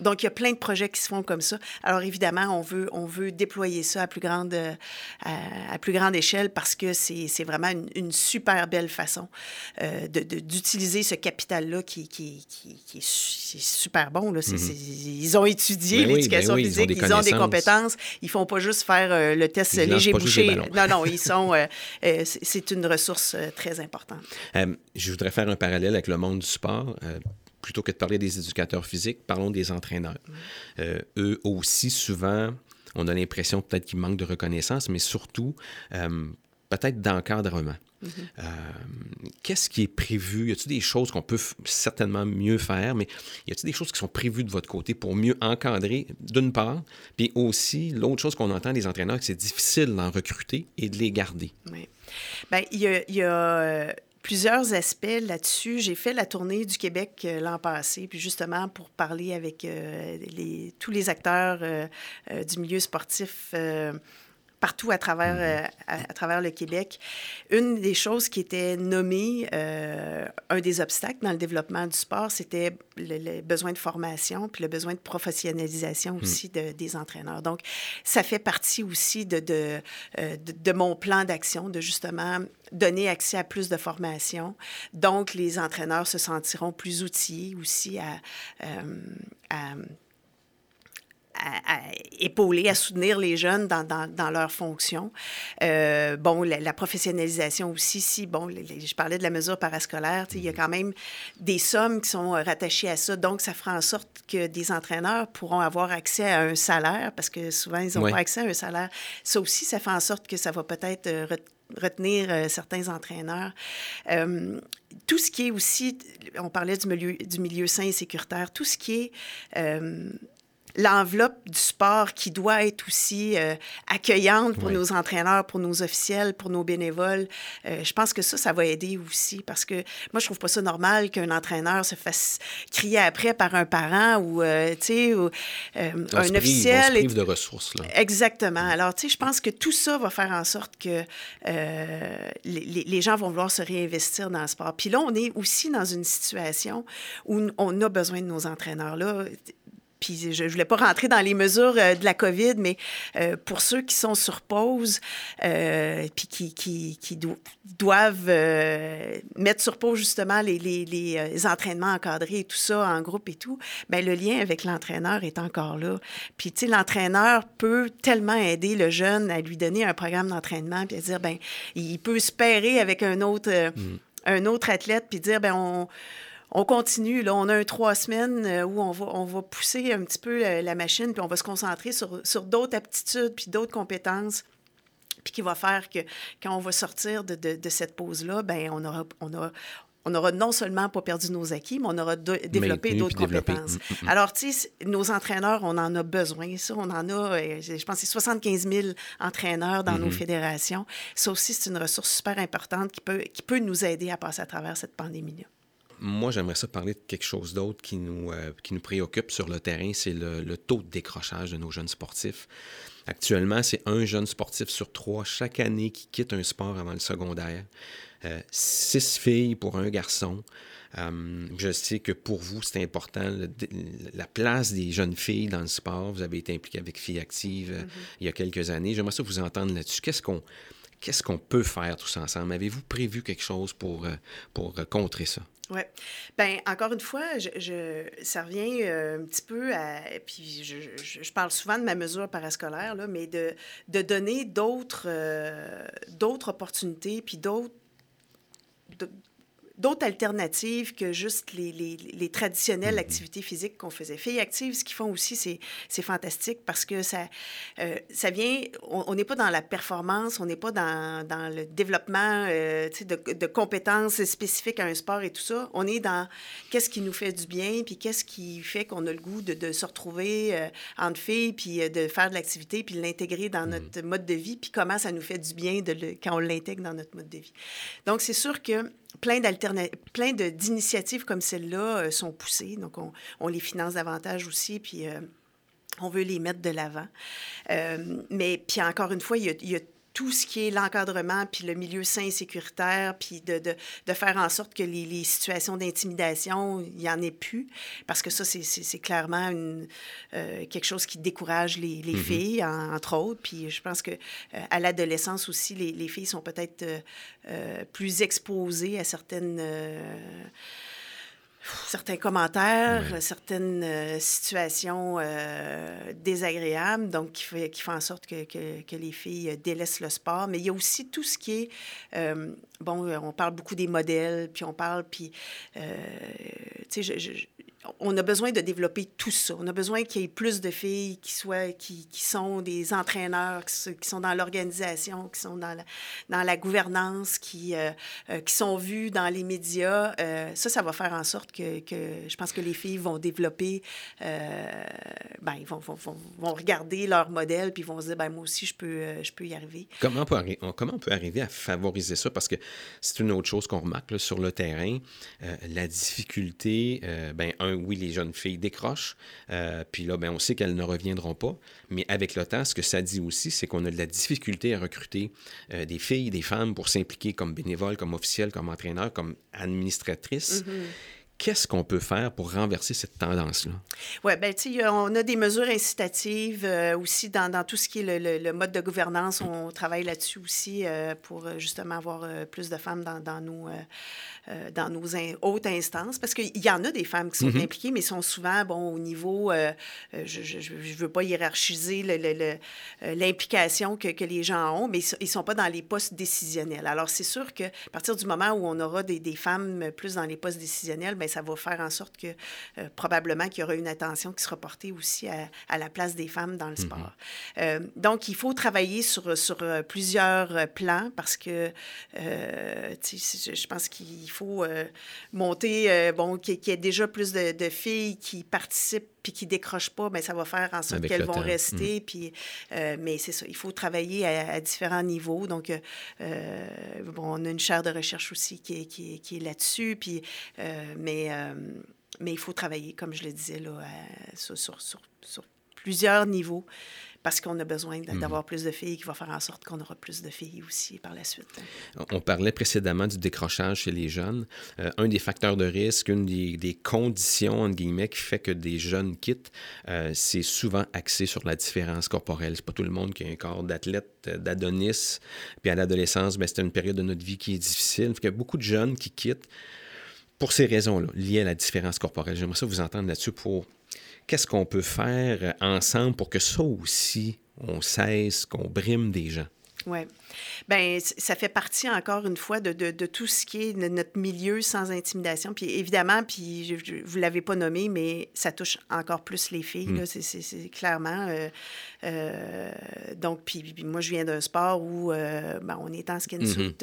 Donc, il y a plein de projets qui se font comme ça. Alors, évidemment, on veut, on veut déployer ça à plus grande, euh, à, plus grande échelle parce que c'est vraiment une, super belle façon euh, d'utiliser ce capital-là qui, qui, qui, est, super bon. Là. Mhm. ils ont étudié ben l'éducation ben physique, ils ont, des, compétences. Ils font pas juste faire euh, le test léger-bouché. Non, non, ils sont... c'est une ressource très importante. je voudrais faire un parallèle avec le monde du sport plutôt que de parler des éducateurs physiques, parlons des entraîneurs. Euh, eux aussi, souvent, on a l'impression peut-être qu'ils manquent de reconnaissance, mais surtout, euh, peut-être d'encadrement. Mm-hmm. Euh, qu'est-ce qui est prévu? Y a-t-il des choses qu'on peut certainement mieux faire, mais y a-t-il des choses qui sont prévues de votre côté pour mieux encadrer, d'une part, puis aussi, l'autre chose qu'on entend des entraîneurs, c'est difficile d'en recruter et de les garder? Oui. Bien, il y a, y a plusieurs aspects là-dessus. J'ai fait la tournée du Québec euh, l'an passé, puis justement pour parler avec euh, tous les acteurs euh, du milieu sportif partout à travers, mhm. euh, à, travers le Québec. Une des choses qui était nommée, euh, un des obstacles dans le développement du sport, c'était le, besoin de formation, puis le besoin de professionnalisation mhm. aussi de, des entraîneurs. Donc, ça fait partie aussi de, de, euh, de, mon plan d'action, de justement donner accès à plus de formation. Donc, les entraîneurs se sentiront plus outillés aussi à, à à, épauler, à soutenir les jeunes dans, dans, dans leurs fonctions. Euh, bon, la, professionnalisation aussi, si, bon, je parlais de la mesure parascolaire, il y a quand même des sommes qui sont rattachées à ça. Donc, ça fera en sorte que des entraîneurs pourront avoir accès à un salaire, parce que souvent, ils n'ont pas accès à un salaire. Ça aussi, ça fait en sorte que ça va peut-être euh, retenir euh, certains entraîneurs. Euh, tout ce qui est aussi, on parlait du milieu, du milieu sain et sécuritaire, tout ce qui est euh, l'enveloppe du sport qui doit être aussi euh, accueillante pour nos entraîneurs, pour nos officiels, pour nos bénévoles. Euh, je pense que ça, ça va aider aussi parce que moi, je trouve pas ça normal qu'un entraîneur se fasse crier après par un parent ou, euh, tu sais, un officiel. On se de ressources, là. Exactement. Alors, tu sais, je pense que tout ça va faire en sorte que les, les, gens vont vouloir se réinvestir dans le sport. Puis là, on est aussi dans une situation où on a besoin de nos entraîneurs. Là, puis je ne voulais pas rentrer dans les mesures euh, de la COVID, mais euh, pour ceux qui sont sur pause, euh, puis qui, qui, qui doivent mettre sur pause justement les, les, les, entraînements encadrés et tout ça en groupe et tout, bien, le lien avec l'entraîneur est encore là. Puis, tu sais, l'entraîneur peut tellement aider le jeune à lui donner un programme d'entraînement, puis à dire, ben il peut se pairer avec un autre, mm. un autre athlète, puis dire, ben on on continue. Là, on a un trois semaines euh, où on va, on va pousser un petit peu la, machine, puis on va se concentrer sur, sur d'autres aptitudes, puis d'autres compétences puis qui va faire que quand on va sortir de, de, cette pause-là, ben on aura, on, aura, on aura non seulement pas perdu nos acquis, mais on aura développé d'autres compétences. Mm, mm, mm. Alors, tu sais, nos entraîneurs, on en a besoin. Ça, on en a, euh, je pense, c'est 75 000 entraîneurs dans nos mm-hmm. fédérations. Ça aussi, c'est une ressource super importante qui peut, qui peut nous aider à passer à travers cette pandémie-là. Moi, j'aimerais ça parler de quelque chose d'autre qui nous, euh, qui nous préoccupe sur le terrain, c'est le, le, taux de décrochage de nos jeunes sportifs. Actuellement, c'est un jeune sportif sur trois chaque année qui quitte un sport avant le secondaire. Euh, six filles pour un garçon. Euh, je sais que pour vous, c'est important la place des jeunes filles dans le sport. Vous avez été impliqué avec Filles Actives mm-hmm. il y a quelques années. J'aimerais ça vous entendre là-dessus. Qu'est-ce qu'on qu'est-ce qu'on peut faire tous ensemble? Avez-vous prévu quelque chose pour, pour contrer ça? Oui. Bien, encore une fois, je, ça revient un petit peu à. Puis je, je, parle souvent de ma mesure parascolaire, là, mais de, de donner d'autres d'autres opportunités, puis d'autres d'autres alternatives que juste les, les, les traditionnelles mm-hmm. activités physiques qu'on faisait. Filles actives, ce qu'ils font aussi, c'est fantastique parce que ça, euh, ça vient, on n'est pas dans la performance, on n'est pas dans, dans, le développement euh, de, de, compétences spécifiques à un sport et tout ça. On est dans qu'est-ce qui nous fait du bien, puis qu'est-ce qui fait qu'on a le goût de, de se retrouver euh, entre filles, puis de faire de l'activité, puis de l'intégrer dans mm-hmm. notre mode de vie, puis comment ça nous fait du bien de le, quand on l'intègre dans notre mode de vie. Donc, c'est sûr que plein d'initiatives comme celle-là euh, sont poussées. Donc, on, on, les finance davantage aussi, puis euh, on veut les mettre de l'avant. Euh, mais puis encore une fois, il y a tout ce qui est l'encadrement, puis le milieu sain et sécuritaire, puis de, de, de faire en sorte que les, les situations d'intimidation, il n'y en ait plus, parce que ça, c'est clairement une, euh, quelque chose qui décourage les, les mm-hmm. filles, entre autres. Puis je pense que euh, à l'adolescence aussi, les, les, filles sont peut-être euh, plus exposées à certaines certains commentaires, certaines euh, situations euh, désagréables, donc qui, fait, qui font en sorte que, que, que, les filles délaissent le sport. Mais il y a aussi tout ce qui est, euh, bon, on parle beaucoup des modèles, puis on parle, puis, tu sais, je, je, on a besoin de développer tout ça. On a besoin qu'il y ait plus de filles qui, soient, qui, qui sont des entraîneurs, qui, sont dans l'organisation, qui sont dans la, dans la gouvernance, qui, euh, euh, qui sont vues dans les médias. Euh, ça, ça va faire en sorte que, que, je pense que les filles vont développer, ben, ils vont, vont, vont, regarder leur modèle, puis vont se dire, ben, moi aussi, je peux, je peux y arriver. Comment on, peut comment on peut arriver à favoriser ça? Parce que c'est une autre chose qu'on remarque là, sur le terrain, la difficulté, ben, un, oui, les jeunes filles décrochent, euh, puis là, ben, on sait qu'elles ne reviendront pas. Mais avec le temps, ce que ça dit aussi, c'est qu'on a de la difficulté à recruter euh, des filles, des femmes pour s'impliquer comme bénévoles, comme officielles, comme entraîneurs, comme administratrices. Mm-hmm. Qu'est-ce qu'on peut faire pour renverser cette tendance-là? Oui, bien, tu sais, on a des mesures incitatives euh, aussi dans, dans, tout ce qui est le, le, mode de gouvernance. On travaille là-dessus aussi euh, pour euh, justement avoir euh, plus de femmes dans, dans nos, dans nos in hautes instances. Parce qu'il y en a des femmes qui sont mm -hmm. impliquées, mais sont souvent, bon, au niveau, je ne veux pas hiérarchiser l'implication que, que, les gens ont, mais ils ne sont pas dans les postes décisionnels. Alors, c'est sûr qu'à partir du moment où on aura des, des femmes plus dans les postes décisionnels, bien, ça va faire en sorte que euh, probablement qu'il y aura une attention qui sera portée aussi à, à la place des femmes dans le mm-hmm. sport. Mm -hmm. euh, donc, il faut travailler sur, sur euh, plusieurs plans parce que je pense qu'il faut monter, bon, qu'il y ait déjà plus de, de filles qui participent puis qui décrochent pas, bien, ça va faire en sorte qu'elles vont rester. Mmh. Puis, euh, mais c'est ça, il faut travailler à, à différents niveaux. Donc, euh, bon, on a une chaire de recherche aussi qui est, qui est, qui est là-dessus. Puis, euh, mais, mais il faut travailler, comme je le disais, là, sur, sur, sur, sur plusieurs niveaux parce qu'on a besoin mhm. d'avoir plus de filles qui va faire en sorte qu'on aura plus de filles aussi par la suite. On parlait précédemment du décrochage chez les jeunes. Euh, un des facteurs de risque, une des, des, conditions, entre guillemets, qui fait que des jeunes quittent, euh, c'est souvent axé sur la différence corporelle. C'est pas tout le monde qui a un corps d'athlète, euh, d'adonis. Puis à l'adolescence, ben, c'est une période de notre vie qui est difficile. Il y a beaucoup de jeunes qui quittent pour ces raisons-là, liées à la différence corporelle. J'aimerais ça vous entendre là-dessus pour qu'est-ce qu'on peut faire ensemble pour que ça aussi, on cesse, qu'on brime des gens? Oui. Bien, ça fait partie, encore une fois, de, de, de, tout ce qui est notre milieu sans intimidation. Puis évidemment, puis je, je, vous ne l'avez pas nommé, mais ça touche encore plus les filles, mm. c'est clairement. Euh, euh, donc, puis, puis, moi, je viens d'un sport où euh, ben, on est en skin suit.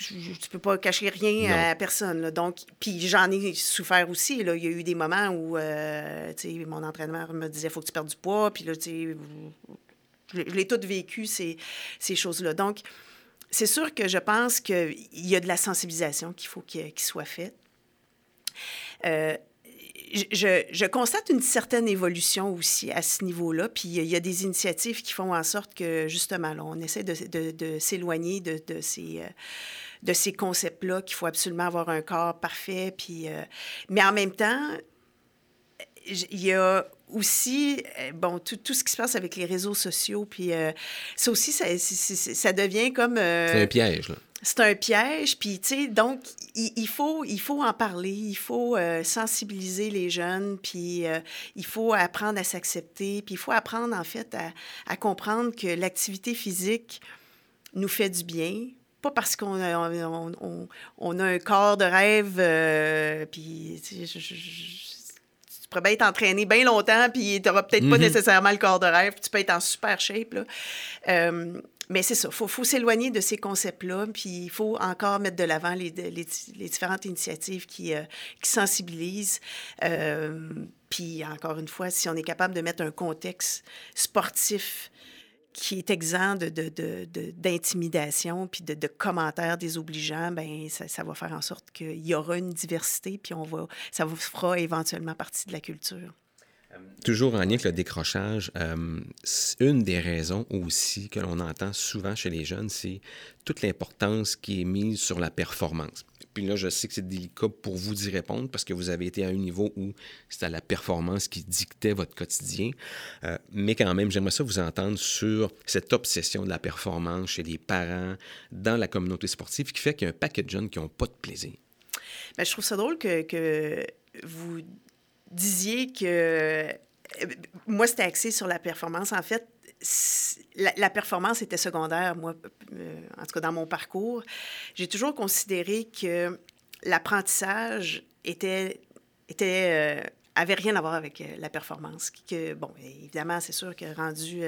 Mm -hmm tu peux pas cacher rien non. à personne. Là. Donc, puis j'en ai souffert aussi. Là. Il y a eu des moments où, euh, mon entraîneur me disait, faut que tu perdes du poids. Puis là, tu sais, je l'ai tout vécu, ces, ces choses-là. Donc, c'est sûr que je pense qu'il y a de la sensibilisation qu'il faut qu'il qu soit faite. Euh, je, je, constate une certaine évolution aussi à ce niveau-là. Puis il y a des initiatives qui font en sorte que, justement, là, on essaie de, de, de s'éloigner de, de, ces, euh, de ces concepts-là, qu'il faut absolument avoir un corps parfait. Puis, euh, mais en même temps, il y a aussi, euh, bon, tout, tout, ce qui se passe avec les réseaux sociaux, puis ça aussi, ça, ça devient comme... c'est un piège, là c'est un piège, puis tu sais, donc il, faut, il faut en parler, il faut euh, sensibiliser les jeunes, puis euh, il faut apprendre à s'accepter, puis il faut apprendre en fait à, comprendre que l'activité physique nous fait du bien, pas parce qu'on a, on, on, a un corps de rêve, euh, puis tu pourrais bien être entraîné bien longtemps, puis tu n'auras peut-être pas mm-hmm. nécessairement le corps de rêve, tu peux être en super shape. Là. Mais c'est ça, il faut, s'éloigner de ces concepts-là, puis il faut encore mettre de l'avant les, différentes initiatives qui, euh, sensibilisent. Euh, puis encore une fois, si on est capable de mettre un contexte sportif qui est exempt d'intimidation de, puis de, commentaires désobligeants, ben ça, va faire en sorte qu'il y aura une diversité, puis on va, ça fera éventuellement partie de la culture. Toujours en lien avec le décrochage, euh, une des raisons aussi que l'on entend souvent chez les jeunes, c'est toute l'importance qui est mise sur la performance. Puis là, je sais que c'est délicat pour vous d'y répondre parce que vous avez été à un niveau où c'était la performance qui dictait votre quotidien. Euh, mais quand même, j'aimerais ça vous entendre sur cette obsession de la performance chez les parents, dans la communauté sportive, qui fait qu'il y a un paquet de jeunes qui n'ont pas de plaisir. Bien, je trouve ça drôle que, que vous disiez que euh, moi, c'était axé sur la performance. En fait, la, performance était secondaire, moi, euh, en tout cas dans mon parcours. J'ai toujours considéré que l'apprentissage était, euh, avait rien à voir avec la performance. Que, bon, évidemment, c'est sûr que rendu,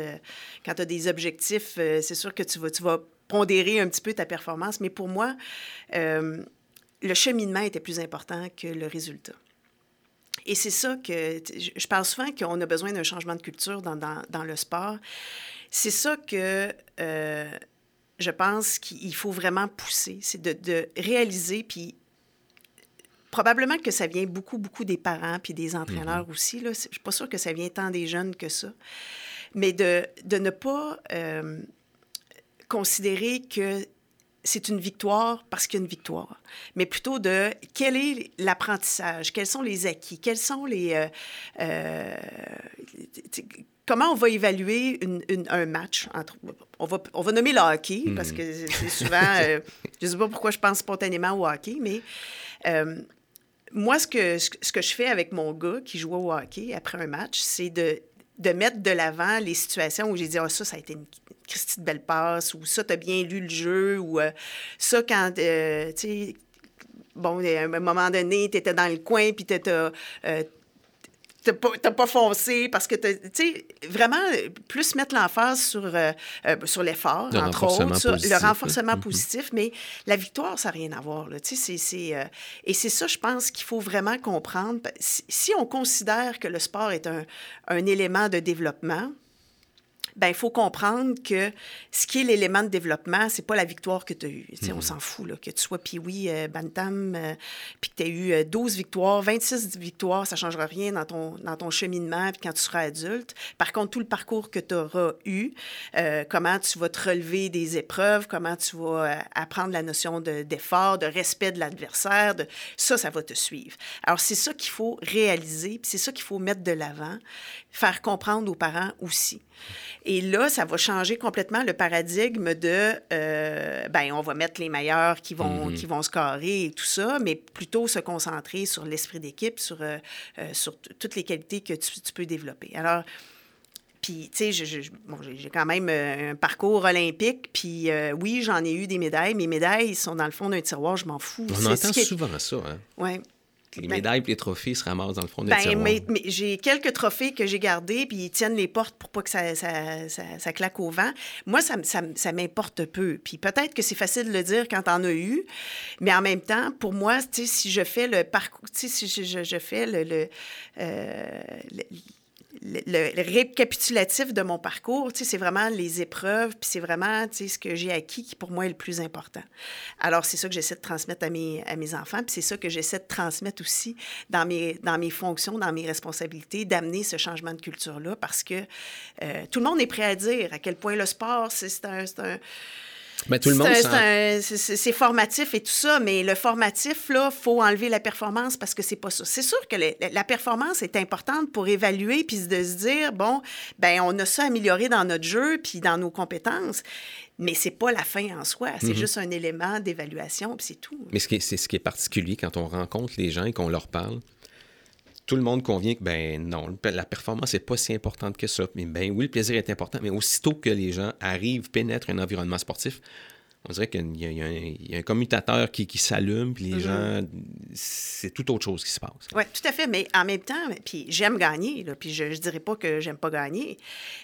quand tu as des objectifs, c'est sûr que tu vas pondérer un petit peu ta performance, mais pour moi, le cheminement était plus important que le résultat. Et c'est ça que je parle souvent qu'on a besoin d'un changement de culture dans, dans, dans le sport. C'est ça que euh, je pense qu'il faut vraiment pousser, c'est de, de, réaliser, puis probablement que ça vient beaucoup, beaucoup des parents puis des entraîneurs mm-hmm. aussi. Là. Je ne suis pas sûre que ça vient tant des jeunes que ça. Mais de, de ne pas euh, considérer que c'est une victoire parce qu'il y a une victoire, mais plutôt de quel est l'apprentissage, quels sont les acquis, quels sont les... Euh, euh, comment on va évaluer un match? Entre, on, va, on va nommer le hockey, parce hmm. que c'est souvent... Euh, je ne sais pas pourquoi je pense spontanément au hockey, mais moi, ce que, ce que je fais avec mon gars qui joue au hockey après un match, c'est de de mettre de l'avant les situations où j'ai dit, ah, ça, ça a été une Christie de belle passe, ou ça, t'as bien lu le jeu, ou euh, ça, quand, euh, tu sais, bon, à un moment donné, t'étais dans le coin, puis t'as... Euh, t'as pas, pas, foncé parce que, tu sais, vraiment, plus mettre l'emphase sur, sur l'effort, entre autres, sur le renforcement mm-hmm. positif, mais la victoire, ça n'a rien à voir. Là, c'est, c'est, et c'est ça, je pense, qu'il faut vraiment comprendre. Si, on considère que le sport est un, un élément de développement, ben il faut comprendre que ce qui est l'élément de développement, c'est pas la victoire que tu as eue. On mhm. s'en fout, là, que tu sois Pee-Wee, euh, Bantam, euh, puis que tu aies eu 12 euh, victoires, 26 victoires, ça changera rien dans ton, dans ton cheminement puis quand tu seras adulte. Par contre, tout le parcours que tu auras eu, comment tu vas te relever des épreuves, comment tu vas apprendre la notion d'effort, de, respect de l'adversaire, de, ça, ça va te suivre. Alors, c'est ça qu'il faut réaliser, puis c'est ça qu'il faut mettre de l'avant, faire comprendre aux parents aussi. Et là, ça va changer complètement le paradigme de, euh, ben, on va mettre les meilleurs qui vont, mm-hmm. qui vont scorer et tout ça, mais plutôt se concentrer sur l'esprit d'équipe, sur, euh, euh, sur toutes les qualités que tu, peux développer. Alors, puis, tu sais, j'ai quand même un parcours olympique. Puis, oui, j'en ai eu des médailles. Mes médailles sont dans le fond d'un tiroir, je m'en fous. On entend souvent ça, hein? Oui. Les ben, médailles et les trophées se ramassent dans le fond des ben, Mais, j'ai quelques trophées que j'ai gardés, puis ils tiennent les portes pour pas que ça, ça, ça, claque au vent. Moi, ça, ça m'importe peu. Puis peut-être que c'est facile de le dire quand t'en as eu, mais en même temps, pour moi, si je fais le parcours, si je, je, fais le, le, euh, le, récapitulatif de mon parcours, c'est vraiment les épreuves, puis c'est vraiment ce que j'ai acquis qui, pour moi, est le plus important. Alors, c'est ça que j'essaie de transmettre à mes, à mes enfants, puis c'est ça que j'essaie de transmettre aussi dans mes, dans mes fonctions, dans mes responsabilités, d'amener ce changement de culture-là, parce que euh, tout le monde est prêt à dire à quel point le sport, c'est un mais tout le monde C'est formatif et tout ça, mais le formatif, là, faut enlever la performance parce que c'est pas ça. C'est sûr que la performance est importante pour évaluer puis de se dire, bon, ben on a ça amélioré dans notre jeu puis dans nos compétences, mais c'est pas la fin en soi. C'est mhm. juste un élément d'évaluation puis c'est tout. Mais c'est ce qui est particulier quand on rencontre les gens et qu'on leur parle tout le monde convient que, ben non, la performance n'est pas si importante que ça. Mais ben oui, le plaisir est important, mais aussitôt que les gens arrivent, pénètrent un environnement sportif, on dirait qu'il y, a un commutateur qui, s'allume, puis les mm-hmm. gens, c'est tout autre chose qui se passe. Oui, tout à fait. Mais en même temps, puis j'aime gagner, là, puis je ne dirais pas que j'aime pas gagner,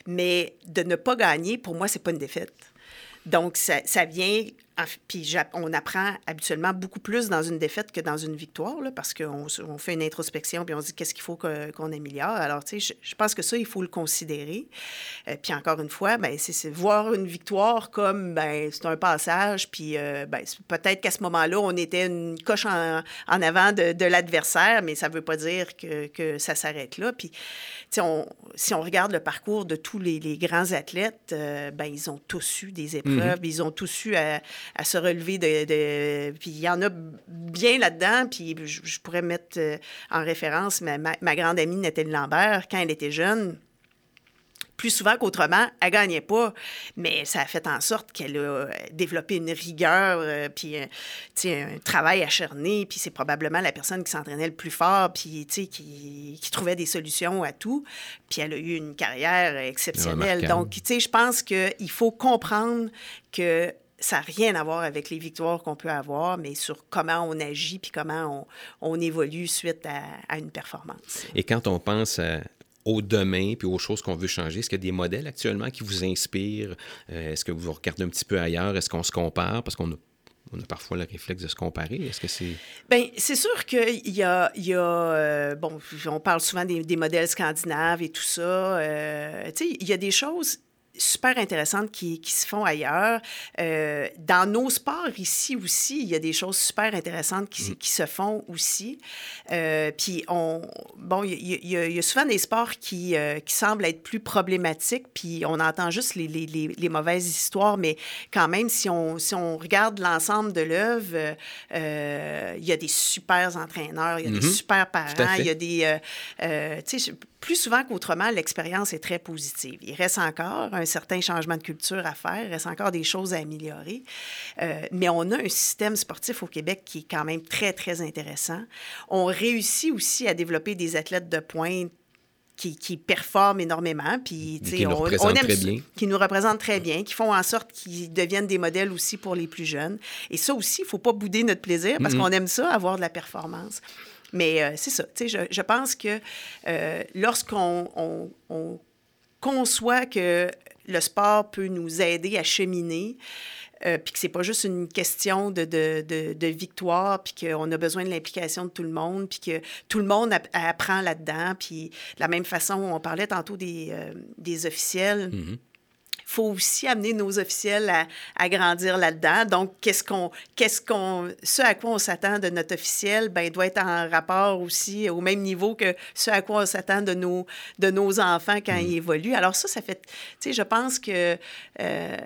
mais de ne pas gagner, pour moi, c'est pas une défaite. Donc, ça, ça vient puis on apprend habituellement beaucoup plus dans une défaite que dans une victoire, là, parce qu'on on fait une introspection puis on se dit qu'est-ce qu'il faut qu'on améliore? Alors, tu sais, je, pense que ça, il faut le considérer. Euh, puis encore une fois, ben, c'est voir une victoire comme, ben, c'est un passage, puis euh, ben, peut-être qu'à ce moment-là, on était une coche en, avant de, l'adversaire, mais ça ne veut pas dire que, que ça s'arrête là. Puis, tu sais, si on regarde le parcours de tous les, grands athlètes, euh, ben, ils ont tous eu des épreuves, mm-hmm. ils ont tous eu à à se relever de... Puis il y en a bien là-dedans, puis je, pourrais mettre euh, en référence ma, ma, grande amie Nathalie Lambert, quand elle était jeune, plus souvent qu'autrement, elle gagnait pas, mais ça a fait en sorte qu'elle a euh, développé une rigueur, euh, puis un travail acharné, puis c'est probablement la personne qui s'entraînait le plus fort, puis qui, qui trouvait des solutions à tout, puis elle a eu une carrière exceptionnelle. Donc, tu sais, je pense qu'il faut comprendre que ça n'a rien à voir avec les victoires qu'on peut avoir, mais sur comment on agit puis comment on, évolue suite à, une performance. Et quand on pense au demain puis aux choses qu'on veut changer, est-ce qu'il y a des modèles actuellement qui vous inspirent? Euh, est-ce que vous regardez un petit peu ailleurs? Est-ce qu'on se compare? Parce qu'on a on a parfois le réflexe de se comparer. Est-ce que c'est... Bien, c'est sûr qu'il y a... Il y a euh, bon, on parle souvent des, modèles scandinaves et tout ça. Euh, tu sais, il y a des choses super intéressantes qui, qui se font ailleurs. Euh, dans nos sports ici aussi, il y a des choses super intéressantes qui, mm. qui se font aussi. Euh, puis, on, bon, il y, a souvent des sports qui, euh, qui semblent être plus problématiques, puis on entend juste les, les, les, mauvaises histoires, mais quand même, si on, si on regarde l'ensemble de l'œuvre, il y a des super entraîneurs, il y a des mm-hmm. super parents, il y a des... tu sais, plus souvent qu'autrement, l'expérience est très positive. Il reste encore un certain changement de culture à faire, il reste encore des choses à améliorer, euh, mais on a un système sportif au Québec qui est quand même très, très intéressant. On réussit aussi à développer des athlètes de pointe qui, qui, performent énormément, puis qui on, on, aime très bien. qui nous représentent très bien, qui font en sorte qu'ils deviennent des modèles aussi pour les plus jeunes. Et ça aussi, il ne faut pas bouder notre plaisir parce qu'on aime ça, avoir de la performance. Mais euh, c'est ça, tu sais, je, je, pense que euh, lorsqu'on on, conçoit que le sport peut nous aider à cheminer, euh, puis que c'est pas juste une question de, de, de, victoire, puis qu'on a besoin de l'implication de tout le monde, puis que tout le monde apprend là-dedans. Puis de la même façon, on parlait tantôt des, des officiels. Mm-hmm faut aussi amener nos officiels à, grandir là-dedans. Donc, qu'est-ce qu'on, qu'est-ce qu'on, ce à quoi on s'attend de notre officiel, ben, doit être en rapport aussi au même niveau que ce à quoi on s'attend de nos, de nos enfants quand ils mm. évoluent. Alors ça, ça fait, tu sais, je pense que euh,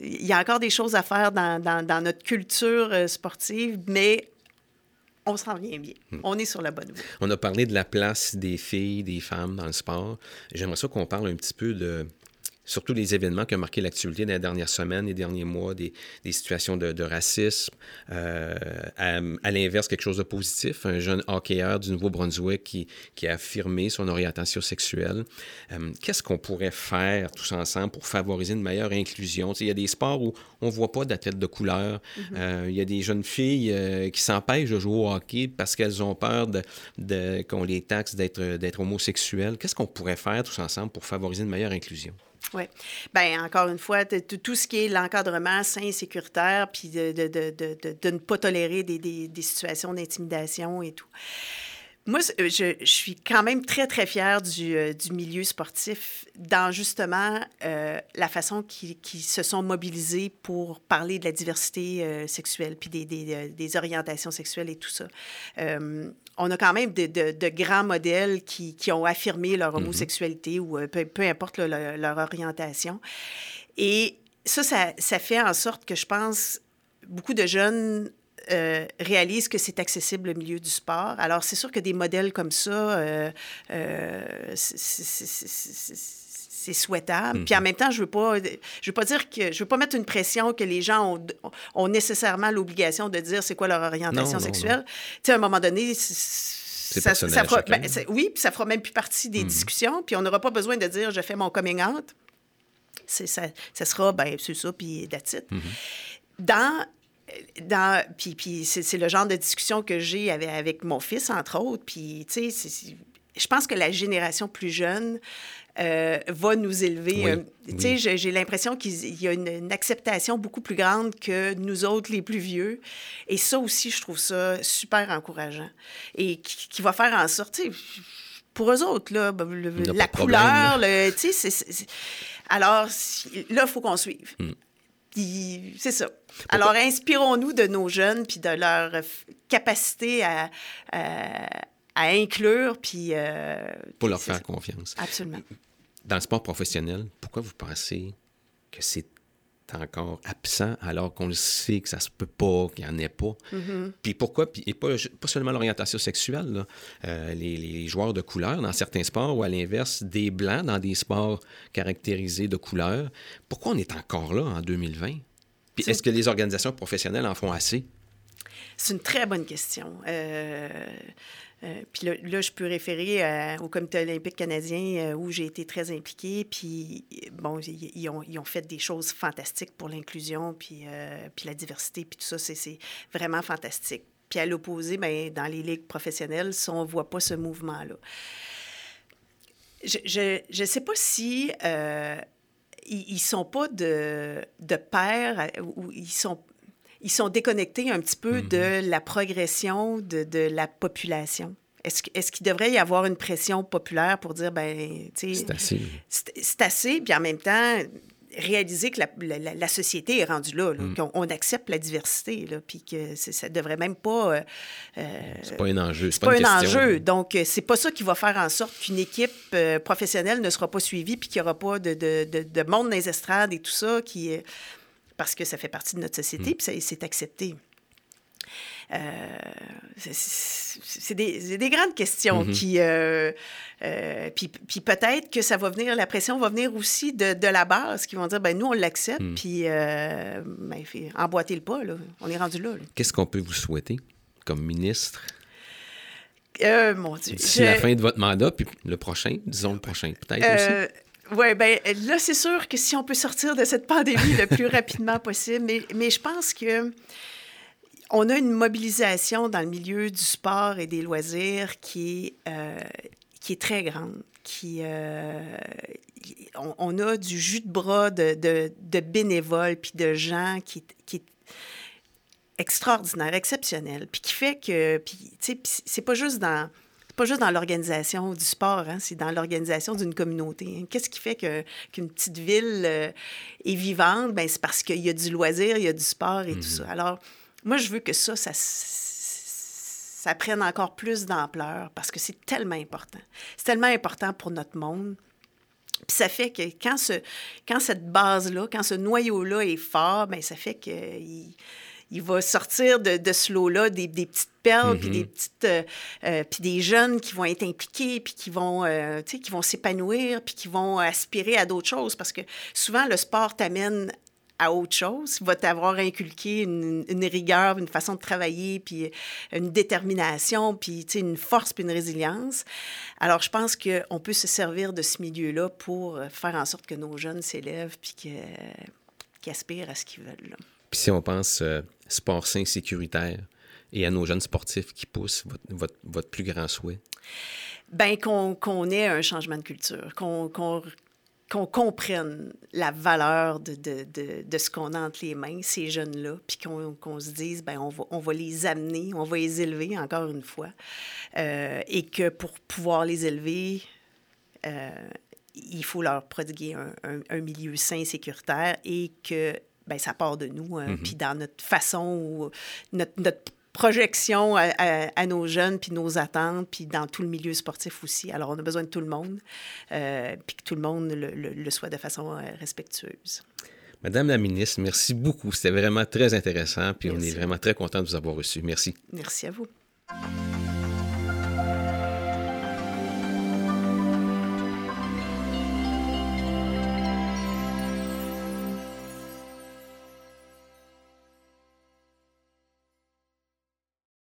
il y a encore des choses à faire dans, dans, notre culture euh, sportive, mais on s'en vient bien. Mm. On est sur la bonne voie. On a parlé de la place des filles, des femmes dans le sport. J'aimerais ça qu'on parle un petit peu de surtout les événements qui ont marqué l'actualité dans les dernières semaines, les derniers mois, des, des situations de, de racisme. Euh, à, l'inverse, quelque chose de positif, un jeune hockeyeur du Nouveau-Brunswick qui, qui, a affirmé son orientation sexuelle. Euh, qu'est-ce qu'on pourrait faire tous ensemble pour favoriser une meilleure inclusion? il y a des sports où on ne voit pas d'athlètes de couleur. Mm-hmm. Euh, il y a des jeunes filles qui s'empêchent de jouer au hockey parce qu'elles ont peur de, de qu'on les taxe d'être homosexuels. Qu'est-ce qu'on pourrait faire tous ensemble pour favoriser une meilleure inclusion? Oui. Bien, encore une fois, tout ce qui est l'encadrement sain et sécuritaire, puis de, de, de, de, ne pas tolérer des, des, des situations d'intimidation et tout. Moi, euh, je, suis quand même très, très fière du, euh, du milieu sportif dans justement euh, la façon qu'ils qui se sont mobilisés pour parler de la diversité sexuelle, puis des, des, des, orientations sexuelles et tout ça. on a quand même de, de, grands modèles qui, qui, ont affirmé leur mm-hmm. homosexualité ou peu, peu importe leur orientation. Et ça, ça, ça fait en sorte que je pense beaucoup de jeunes euh, réalisent que c'est accessible au milieu du sport. Alors, c'est sûr que des modèles comme ça, euh, euh, c'est souhaitable. Puis en mhm. même temps, je veux pas, je veux pas dire que, je veux pas mettre une pression que les gens ont, ont nécessairement l'obligation de dire c'est quoi leur orientation sexuelle. Tu sais, à un moment donné, ça, ça fera, ben, oui, puis ça fera même plus partie des mhm. discussions. Puis on n'aura pas besoin de dire je fais mon coming out. Ça, ça sera, ben, c'est ça, puis that's it. Mhm. Dans dans, puis, puis c'est le genre de discussion que j'ai avec, avec, mon fils, entre autres. Puis, tu sais, je pense que la génération plus jeune euh, va nous élever. Euh, tu sais, j'ai l'impression qu'il y a une, acceptation beaucoup plus grande que nous autres, les plus vieux. Et ça aussi, je trouve ça super encourageant. Et qui, va faire en sorte, pour eux autres, là, ben, la couleur, tu sais, alors là, il faut qu'on suive. Hmm c'est ça. Alors, inspirons-nous de nos jeunes, puis de leur capacité à, à, inclure, puis... Euh, Pour leur faire confiance. Absolument. Dans le sport professionnel, pourquoi vous pensez que c'est encore absent alors qu'on le sait que ça se peut pas, qu'il n'y en ait pas. Mm-hmm. Puis pourquoi? Puis, et pas, pas seulement l'orientation sexuelle, euh, les, les, joueurs de couleur dans certains sports ou à l'inverse, des blancs dans des sports caractérisés de couleur. Pourquoi on est encore là en 2020? Puis est-ce que les organisations professionnelles en font assez? C'est une très bonne question. Euh, euh, puis là, je peux référer euh, au Comité olympique canadien où j'ai été très impliquée. Puis, bon, ils, ont, fait des choses fantastiques pour l'inclusion, puis, la diversité, puis tout ça, c'est vraiment fantastique. Puis à l'opposé, ben, dans les ligues professionnelles, on ne voit pas ce mouvement-là. Je ne sais pas si ils ne sont pas de, de pairs ou ils sont ils sont déconnectés un petit peu de mm-hmm. la progression de, de la population. Est-ce, est qu'il devrait y avoir une pression populaire pour dire, ben, tu sais... C'est assez. C'est, assez, puis en même temps, réaliser que la, la, société est rendue là, mm. qu'on on accepte la diversité, là, puis que ça devrait même pas... Euh, euh, c'est pas un enjeu. C'est pas, un enjeu. Donc, euh, c'est pas ça qui va faire en sorte qu'une équipe professionnelle ne sera pas suivie, puis qu'il n'y aura pas de, de, de, de, monde dans les estrades et tout ça, qui parce que ça fait partie de notre société, mm. puis c'est accepté. Euh, c'est des, des, grandes questions mm-hmm. qui... Euh, euh, puis, puis peut-être que ça va venir, la pression va venir aussi de, de la base, qui vont dire, ben nous, on l'accepte, mm. puis ben, emboîter le pas, là. on est rendu là. Qu'est-ce qu'on peut vous souhaiter comme ministre? mon Dieu. D'ici la fin de votre mandat, puis le prochain, disons le prochain, peut-être aussi? Oui, bien là, c'est sûr que si on peut sortir de cette pandémie le plus rapidement possible, mais, je pense que on a une mobilisation dans le milieu du sport et des loisirs qui est, euh, qui est très grande. Qui, euh, on, a du jus de bras de, bénévoles puis de gens qui, qui est extraordinaire, exceptionnel, puis qui fait que, tu sais, c'est pas juste dans pas juste dans l'organisation du sport, hein, c'est dans l'organisation d'une communauté. Hein. Qu'est-ce qui fait qu'une petite ville euh, est vivante? Ben, c'est parce qu'il y a du loisir, il y a du sport et tout ça. Mhm. Alors, moi, je veux que ça, ça, ça prenne encore plus d'ampleur parce que c'est tellement important. C'est tellement important pour notre monde. Puis ça fait que quand, ce, quand cette base-là, quand ce noyau-là est fort, ben ça fait que il va sortir de, de ce lot-là des, des, petites perles, puis des mm-hmm. petites, euh, euh, puis des jeunes qui vont être impliqués, puis qui vont, euh, tu sais, qui vont s'épanouir, puis qui vont aspirer à d'autres choses, parce que souvent le sport t'amène à autre chose, va t'avoir inculqué une, une, rigueur, une façon de travailler, puis une détermination, puis tu sais, une force, puis une résilience. Alors, je pense qu'on peut se servir de ce milieu-là pour faire en sorte que nos jeunes s'élèvent, puis qu'ils aspirent à ce qu'ils veulent. Là. Puis si on pense euh, sport sain, sécuritaire, et à nos jeunes sportifs qui poussent, votre, plus grand souhait? Bien, qu'on ait un changement de culture, qu'on qu'on comprenne la valeur de, de, de, ce qu'on a entre les mains, ces jeunes-là, puis qu'on se dise, ben on va, on va les amener, on va les élever, encore une fois, euh, et que pour pouvoir les élever, euh, il faut leur prodiguer un, un, un, milieu sain et sécuritaire et que ben, ça part de nous, hein, mm -hmm. puis dans notre façon, notre, notre projection à, à, à, nos jeunes, puis nos attentes, puis dans tout le milieu sportif aussi. Alors, on a besoin de tout le monde, euh, puis que tout le monde le, le, le soit de façon euh, respectueuse. Madame la ministre, merci beaucoup. C'était vraiment très intéressant, puis merci. on est vraiment très content de vous avoir reçu. Merci. Merci à vous.